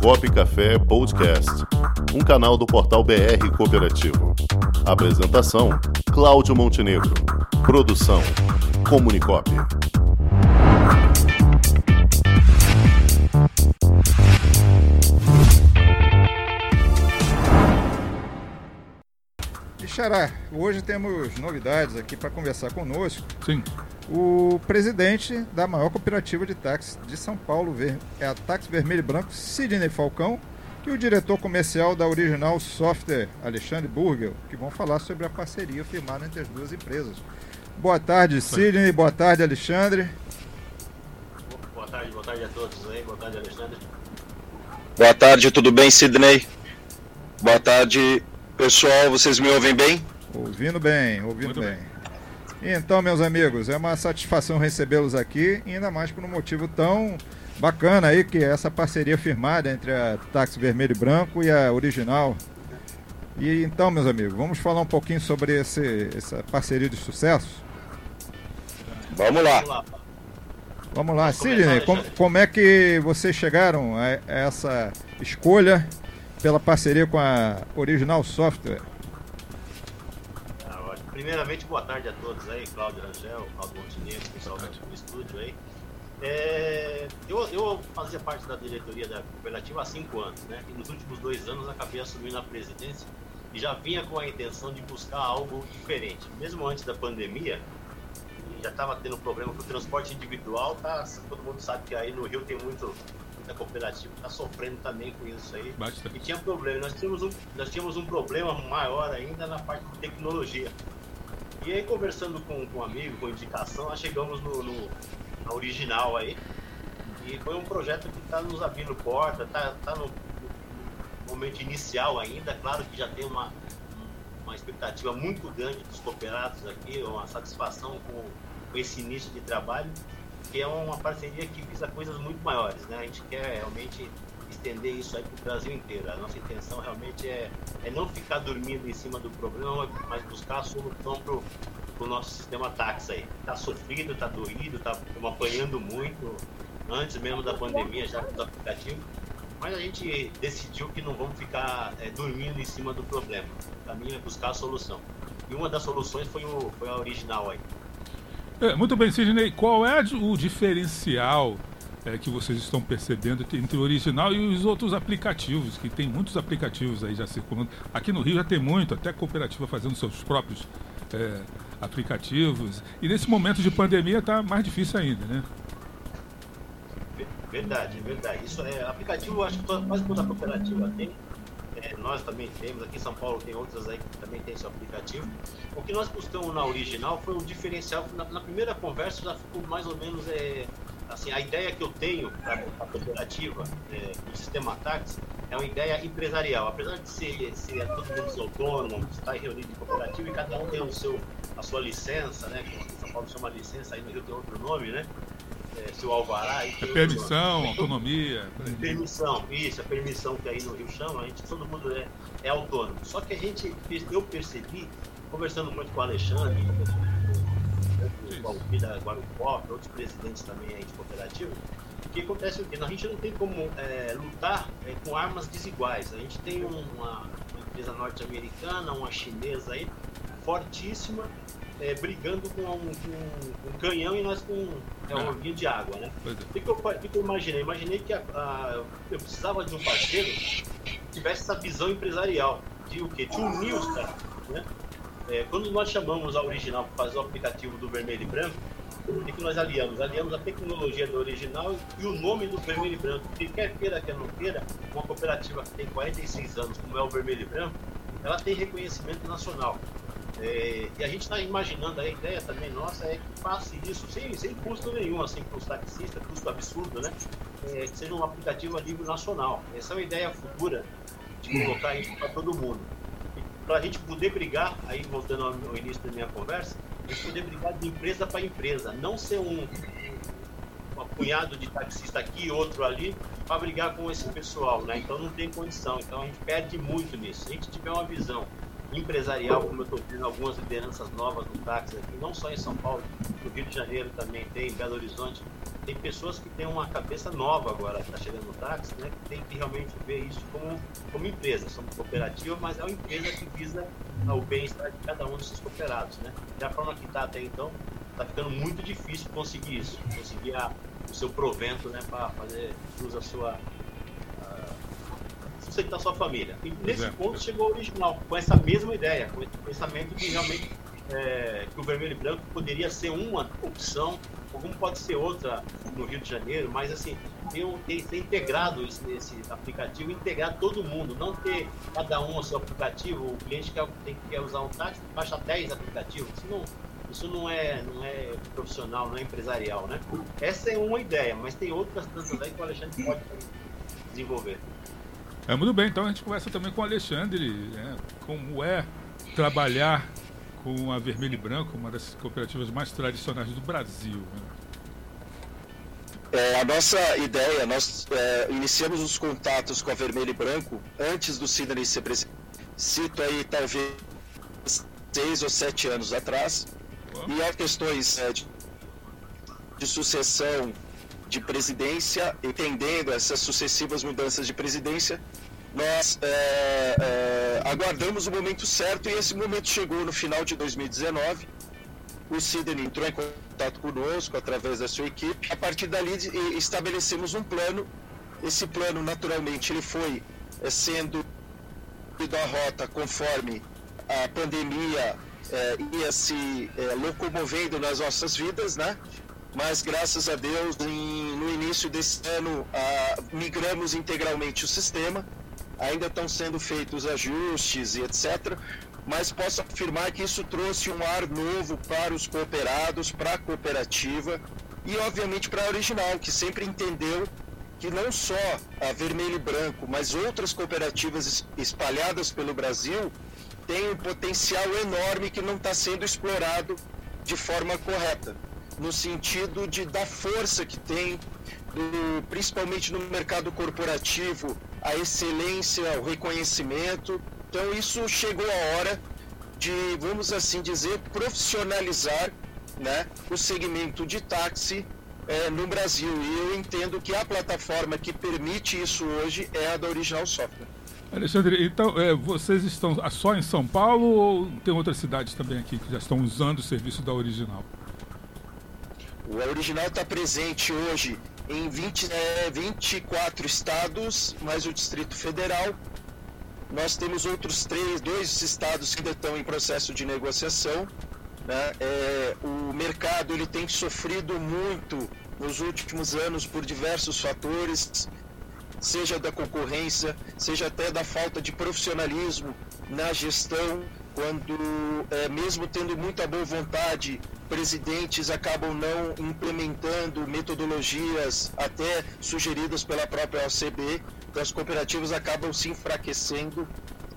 Comunicop Café Podcast, um canal do portal BR Cooperativo. Apresentação: Cláudio Montenegro. Produção: Comunicop. Xará, hoje temos novidades aqui para conversar conosco. Sim. O presidente da maior cooperativa de táxi de São Paulo, é a Táxi Vermelho e Branco, Sidney Falcão, e o diretor comercial da Original Software, Alexandre Burgel, que vão falar sobre a parceria firmada entre as duas empresas. Boa tarde, Sidney. Boa tarde, Alexandre. Boa tarde, boa tarde a todos aí. Boa tarde, Alexandre. Boa tarde, tudo bem, Sidney? Boa tarde, Pessoal, vocês me ouvem bem? Ouvindo bem, ouvindo bem. bem. Então, meus amigos, é uma satisfação recebê-los aqui, ainda mais por um motivo tão bacana aí, que é essa parceria firmada entre a Táxi Vermelho e Branco e a Original. E então, meus amigos, vamos falar um pouquinho sobre esse, essa parceria de sucesso? Vamos lá. Vamos lá. Sidney, como, como é que vocês chegaram a essa escolha pela parceria com a Original Software. Primeiramente, boa tarde a todos aí, Cláudio Rangel, Cláudio Montenegro, pessoal do estúdio aí. É, eu, eu, fazia parte da diretoria da cooperativa há cinco anos, né? E nos últimos dois anos acabei assumindo a presidência e já vinha com a intenção de buscar algo diferente. Mesmo antes da pandemia, já estava tendo problema com o transporte individual, tá? Todo mundo sabe que aí no Rio tem muito da cooperativa está sofrendo também com isso aí. Bastante. E tinha problema. Nós tínhamos, um, nós tínhamos um problema maior ainda na parte de tecnologia. E aí, conversando com, com um amigo, com indicação, nós chegamos no, no na original aí. E foi um projeto que está nos abrindo porta, está tá no, no, momento inicial ainda. Claro que já tem uma, uma expectativa muito grande dos cooperados aqui, uma satisfação com, com esse início de trabalho que é uma parceria que visa coisas muito maiores, né? A gente quer realmente estender isso aí para o Brasil inteiro. A nossa intenção realmente é, é não ficar dormindo em cima do problema, mas buscar a solução para o nosso sistema táxi aí. Está sofrido, está doído, está apanhando muito, antes mesmo da pandemia, já com os aplicativos. Mas a gente decidiu que não vamos ficar é, dormindo em cima do problema. O caminho é buscar a solução. E uma das soluções foi, o, foi a original aí. É, muito bem, Sidney. Qual é o diferencial é, que vocês estão percebendo entre o original e os outros aplicativos? Que tem muitos aplicativos aí já circulando. Aqui no Rio já tem muito, até cooperativa fazendo seus próprios é, aplicativos. E nesse momento de pandemia está mais difícil ainda, né? Verdade, verdade. Isso é aplicativo, acho que quase toda cooperativa tem é, nós também temos, aqui em São Paulo tem outras aí que também tem seu aplicativo. O que nós buscamos na original foi um diferencial, na, na primeira conversa já ficou mais ou menos, é, assim, a ideia que eu tenho para a cooperativa, é, do sistema táxi, é uma ideia empresarial. Apesar de ser, ser todo mundo autônomo, estar reunido em cooperativa e cada um tem o seu, a sua licença, né? Que São Paulo chama licença, aí no Rio tem outro nome, né? é, seu alvará. É permissão, outro... autonomia. Permissão, isso, a permissão que aí no Rio chama, a gente, todo mundo é, é autônomo. Só que a gente, eu percebi, conversando muito com o Alexandre, o Alpi da Guarupop, outros presidentes também aí de cooperativa, que acontece o quê? A gente não tem como é, lutar é, com armas desiguais. A gente tem uma, uma empresa norte-americana, uma chinesa aí, fortíssima, é, brigando com um, com um, canhão e nós com é, um orguinho de água, né? É. O que, eu, que, que eu imaginei? Imaginei que a, a, eu precisava de um parceiro que tivesse essa visão empresarial, de o quê? De unir os caras, né? É, quando nós chamamos a original para fazer o aplicativo do vermelho e branco, o que, nós aliamos? Aliamos a tecnologia do original e o nome do vermelho e branco. Porque quer queira, quer não queira, uma cooperativa que tem 46 anos, como é o vermelho e branco, ela tem reconhecimento nacional. É, e a gente está imaginando, a ideia também nossa é que faça isso sem, sem custo nenhum, assim, para os taxistas, custo absurdo, né? É, que seja um aplicativo a nível nacional. Essa é uma ideia futura de colocar isso para todo mundo. Para a gente poder brigar, aí voltando ao início da minha conversa, a gente poder brigar de empresa para empresa, não ser um, um, um punhado de taxista aqui outro ali para brigar com esse pessoal, né? Então não tem condição. Então a gente perde muito nisso. Se a gente tiver uma visão empresarial, como eu estou vendo algumas lideranças novas no táxi aqui, não só em São Paulo, no Rio de Janeiro também tem, em Belo Horizonte, tem pessoas que têm uma cabeça nova agora, está chegando no táxi, né, que tem que realmente ver isso como, como empresa. Somos cooperativa, mas é uma empresa que visa o bem-estar de cada um desses cooperados. Né? Da forma que está até então, está ficando muito difícil conseguir isso, conseguir a, o seu provento né, para fazer uso da sua. sustentar sua família. E nesse é. ponto chegou o original, com essa mesma ideia, com esse pensamento de realmente é, que o vermelho e branco poderia ser uma opção, como pode ser outra no Rio de Janeiro, mas assim, ter, ter, ter integrado esse, esse, aplicativo, integrar todo mundo, não ter cada um o seu aplicativo, o cliente quer, tem, quer usar um táxi, baixa 10 aplicativos, isso não, isso não é, não é profissional, não é empresarial, né? Essa é uma ideia, mas tem outras tantas aí que o Alexandre pode desenvolver. É, muito bem, então a gente conversa também com o Alexandre, né, como é trabalhar com a Vermelho e Branco, uma das cooperativas mais tradicionais do Brasil. Né? É, a nossa ideia, nós é, iniciamos os contatos com a Vermelho e Branco antes do Sidney ser presidente. Cito aí talvez seis ou sete anos atrás. E há questões é, de, de sucessão de presidência, entendendo essas sucessivas mudanças de presidência, nós é, é, aguardamos o momento certo e esse momento chegou no final de 2019. O Sidney entrou em contato conosco através da sua equipe. A partir dali estabelecemos um plano. Esse plano, naturalmente, ele foi é, sendo a rota conforme a pandemia é, ia se é, locomovendo nas nossas vidas, né? Mas graças a Deus, em, no início desse ano, a, migramos integralmente o sistema ainda estão sendo feitos ajustes e etc. Mas posso afirmar que isso trouxe um ar novo para os cooperados, para a cooperativa e, obviamente, para a original, que sempre entendeu que não só a Vermelho e Branco, mas outras cooperativas espalhadas pelo Brasil têm um potencial enorme que não está sendo explorado de forma correta, no sentido de dar força que tem, do, principalmente no mercado corporativo, a excelência, o reconhecimento. Então isso chegou a hora de, vamos assim dizer, profissionalizar né, o segmento de táxi é, no Brasil. E eu entendo que a plataforma que permite isso hoje é a da Original Software. Alexandre, então é, vocês estão só em São Paulo ou tem outras cidades também aqui que já estão usando o serviço da Original? O Original está presente hoje em 20, é, 24 estados, mais o Distrito Federal. Nós temos outros três, dois estados que ainda estão em processo de negociação. Né? É, o mercado ele tem sofrido muito nos últimos anos por diversos fatores, seja da concorrência, seja até da falta de profissionalismo na gestão, quando, é, mesmo tendo muita boa vontade, presidentes acabam não implementando metodologias até sugeridas pela própria OCB, então as cooperativas acabam se enfraquecendo.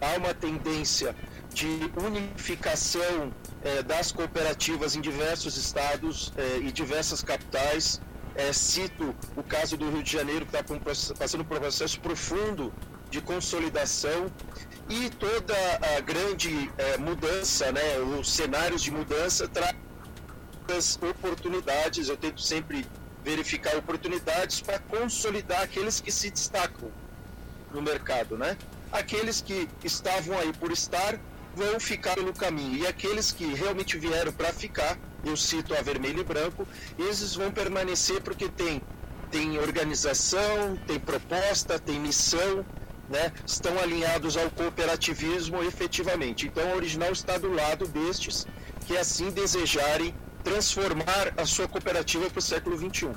Há uma tendência de unificação é, das cooperativas em diversos estados é, e diversas capitais. É, cito o caso do Rio de Janeiro, que está passando por um processo profundo de consolidação e toda a grande é, mudança, né, os cenários de mudança traz oportunidades, eu tento sempre verificar oportunidades para consolidar aqueles que se destacam no mercado, né? Aqueles que estavam aí por estar vão ficar pelo caminho e aqueles que realmente vieram para ficar, eu cito a vermelho e branco, esses vão permanecer porque tem tem organização, tem proposta, tem missão, né? Estão alinhados ao cooperativismo efetivamente. Então a original está do lado destes que assim desejarem transformar a sua cooperativa para o século XXI.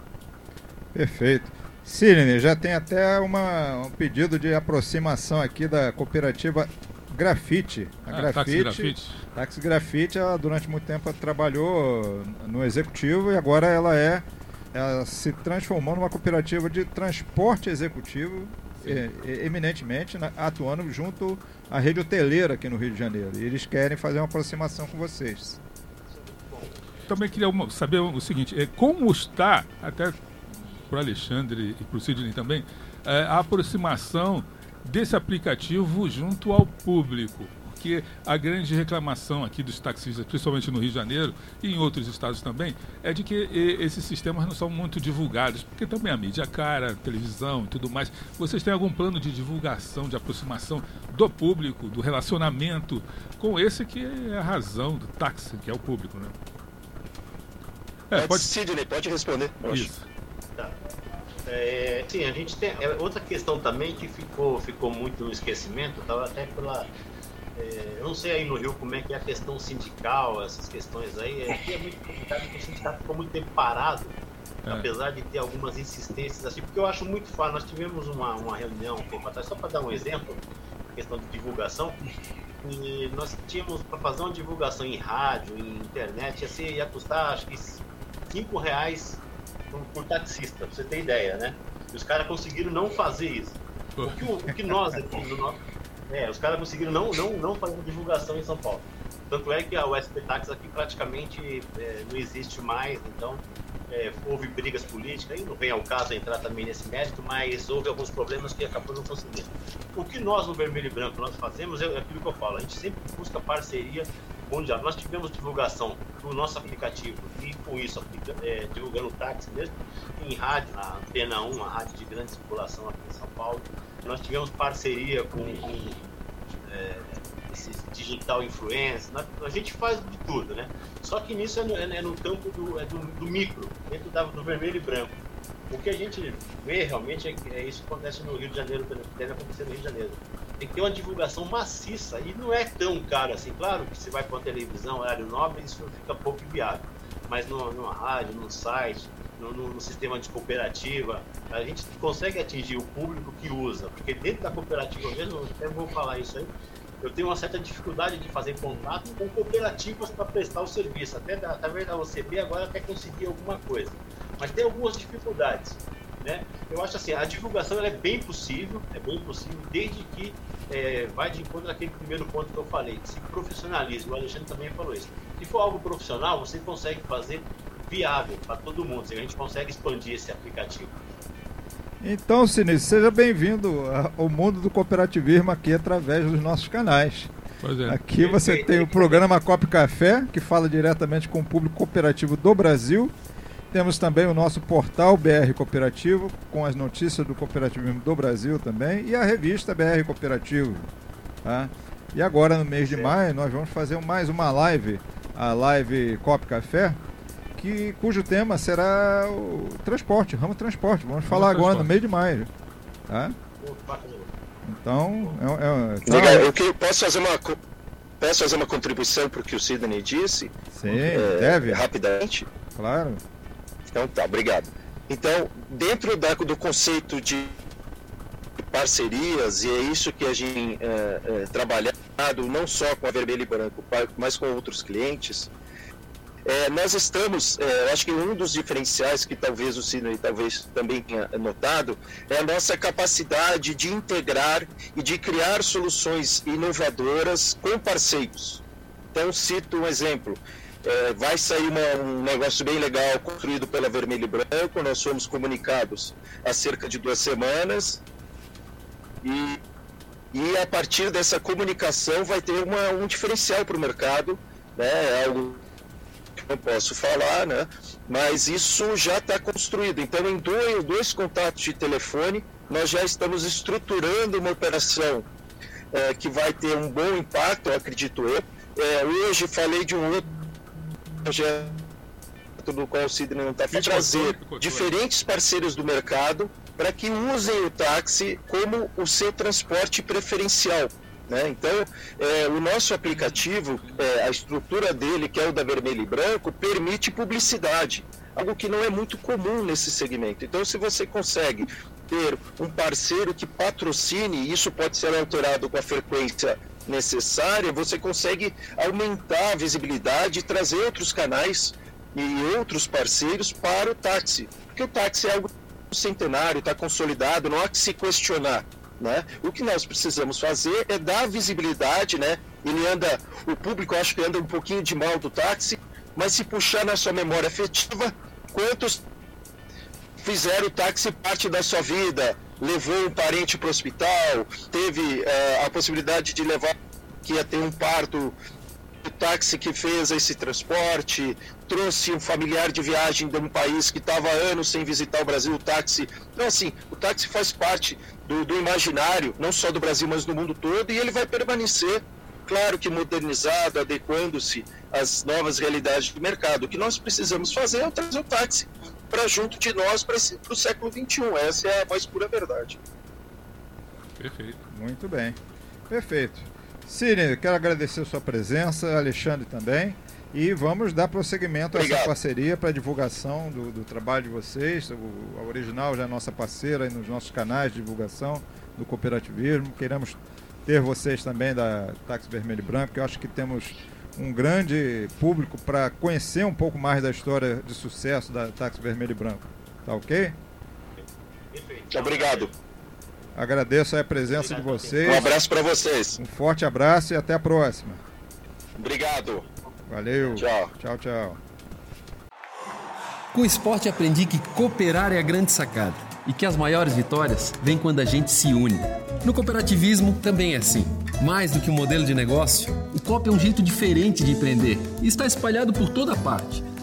Perfeito. Sidney, já tem até uma, um pedido de aproximação aqui da cooperativa Grafite. A ah, Grafite, Grafite. Taxi Grafite, ela, durante muito tempo trabalhou no executivo e agora ela é ela se transformou numa cooperativa de transporte executivo, eminentemente né, atuando junto à rede hoteleira aqui no Rio de Janeiro. E eles querem fazer uma aproximação com vocês também queria saber o seguinte: é, como está, até para o Alexandre e para o Sidney também, é, a aproximação desse aplicativo junto ao público? porque a grande reclamação aqui dos taxistas, principalmente no Rio de Janeiro e em outros estados também, é de que esses sistemas não são muito divulgados, porque também a mídia é cara, televisão e tudo mais. Vocês têm algum plano de divulgação, de aproximação do público, do relacionamento com esse que é a razão do táxi, que é o público, né? É, pode. Sidney, pode responder. Isso. Tá. É, sim, a gente tem é, outra questão também que ficou, ficou muito no esquecimento, estava até pela. É, eu não sei aí no Rio como é que é a questão sindical, essas questões aí. Aqui é muito complicado porque o sindicato ficou muito tempo parado, é. apesar de ter algumas insistências assim, porque eu acho muito fácil. Nós tivemos uma, uma reunião um tempo atrás, só para dar um exemplo, questão de divulgação, e nós tínhamos para fazer uma divulgação em rádio, em internet, ia, ser, ia custar acho que 5 reais por, por taxista, pra você ter ideia, né? E os caras conseguiram não fazer isso. O que, o, o que nós aqui no nosso. É, os caras conseguiram não, não, não fazer divulgação em São Paulo. Tanto é que a USP Tax aqui praticamente é, não existe mais, então é, houve brigas políticas, e não vem ao caso entrar também nesse mérito, mas houve alguns problemas que acabou não conseguindo. O que nós no Vermelho e Branco nós fazemos é, aquilo que eu falo, a gente sempre busca parceria mundial. Nós tivemos divulgação do nosso aplicativo com isso é, divulgando táxi mesmo em rádio, na Antena 1, a rádio de grande circulação aqui em São Paulo. Nós tivemos parceria com, com é, esses digital influencers, a gente faz de tudo, né? Só que nisso é no, é no campo do, é do, do, micro, dentro da, do vermelho e branco. O que a gente vê realmente é que é isso que acontece no Rio de Janeiro, deve acontecer no Rio de Janeiro. Tem que ter uma divulgação maciça e não é tão caro assim. Claro que você vai para a televisão, horário nobre, isso fica pouco viável. Mas no, no rádio, no site, no, no, no, sistema de cooperativa, a gente consegue atingir o público que usa. Porque dentro da cooperativa mesmo, até vou falar isso aí, eu tenho uma certa dificuldade de fazer contato com cooperativas para prestar o serviço. Até da, através da OCB agora até conseguir alguma coisa. Mas tem algumas dificuldades. Né? Eu acho assim, a divulgação é bem possível, é bem possível, desde que é, vai de encontro àquele primeiro ponto que eu falei, se profissionalismo, o Alexandre também falou isso. Se for algo profissional, você consegue fazer viável para todo mundo, a gente consegue expandir esse aplicativo. Então, Sinistro, seja bem-vindo ao mundo do cooperativismo aqui através dos nossos canais. É. Aqui você tem o programa Cop Café, que fala diretamente com o público cooperativo do Brasil. Temos também o nosso portal BR Cooperativo, com as notícias do cooperativismo do Brasil também, e a revista BR Cooperativo. Tá? E agora, no mês de maio, nós vamos fazer mais uma live, a live Cop Café, que, cujo tema será o transporte, ramo transporte. Vamos falar agora no meio de maio. Tá? Então, é, é, tá. eu que, posso fazer uma posso fazer uma contribuição para o que o Sidney disse? Sim, é, deve. Rapidamente. Claro. Então tá, obrigado. Então, dentro da, do conceito de parcerias, e é isso que a gente é, é, trabalhado não só com a Vermelho e Branco, mas com outros clientes, é, nós estamos, é, acho que um dos diferenciais que talvez o Sidney talvez também tenha notado é a nossa capacidade de integrar e de criar soluções inovadoras com parceiros. Então, cito um exemplo. É, vai sair uma, um negócio bem legal construído pela Vermelho e Branco. Nós fomos comunicados há cerca de duas semanas. E, e a partir dessa comunicação vai ter uma, um diferencial para o mercado. Né? É algo não posso falar, né? Mas isso já está construído. Então, em dois, dois, contatos de telefone, nós já estamos estruturando uma operação é, que vai ter um bom impacto, acredito eu. É, hoje falei de um outro projeto do qual o Sidney não está trazer diferentes parceiros do mercado para que usem o táxi como o seu transporte preferencial. Né? Então, é, o nosso aplicativo, é, a estrutura dele, que é o da vermelho e branco, permite publicidade, algo que não é muito comum nesse segmento. Então, se você consegue ter um parceiro que patrocine, isso pode ser alterado com a frequência necessária, você consegue aumentar a visibilidade e trazer outros canais e outros parceiros para o táxi. Porque o táxi é algo centenário, está consolidado, não há que se questionar. Né? O que nós precisamos fazer é dar visibilidade, né? Ele anda, o público acho que anda um pouquinho de mal do táxi, mas se puxar na sua memória afetiva, quantos fizeram o táxi parte da sua vida, levou um parente para o hospital, teve uh, a possibilidade de levar que ia ter um parto o táxi que fez esse transporte, trouxe um familiar de viagem de um país que estava anos sem visitar o Brasil, o táxi. Então, assim, o táxi faz parte do, do, imaginário, não só do Brasil, mas do mundo todo, e ele vai permanecer, claro que modernizado, adequando-se às novas realidades do mercado. O que nós precisamos fazer é trazer o táxi para junto de nós para o século XXI. Essa é a mais pura verdade. Perfeito. Muito bem. Perfeito. Cine, quero agradecer a sua presença, Alexandre também. E vamos dar prosseguimento a essa parceria para divulgação do, do, trabalho de vocês. O, a Original já é nossa parceira nos nossos canais de divulgação do cooperativismo. Queremos ter vocês também da Táxi Vermelho e Branco, que eu acho que temos um grande público para conhecer um pouco mais da história de sucesso da Táxi Vermelho e Branco. Tá ok? Perfeito. Obrigado. Agradeço a presença Obrigado, de vocês. Um abraço para vocês. Um forte abraço e até a próxima. Obrigado. Valeu. Tchau. Tchau, tchau. Com o esporte aprendi que cooperar é a grande sacada e que as maiores vitórias vêm quando a gente se une. No cooperativismo também é assim. Mais do que um modelo de negócio, o COP é um jeito diferente de empreender e está espalhado por toda parte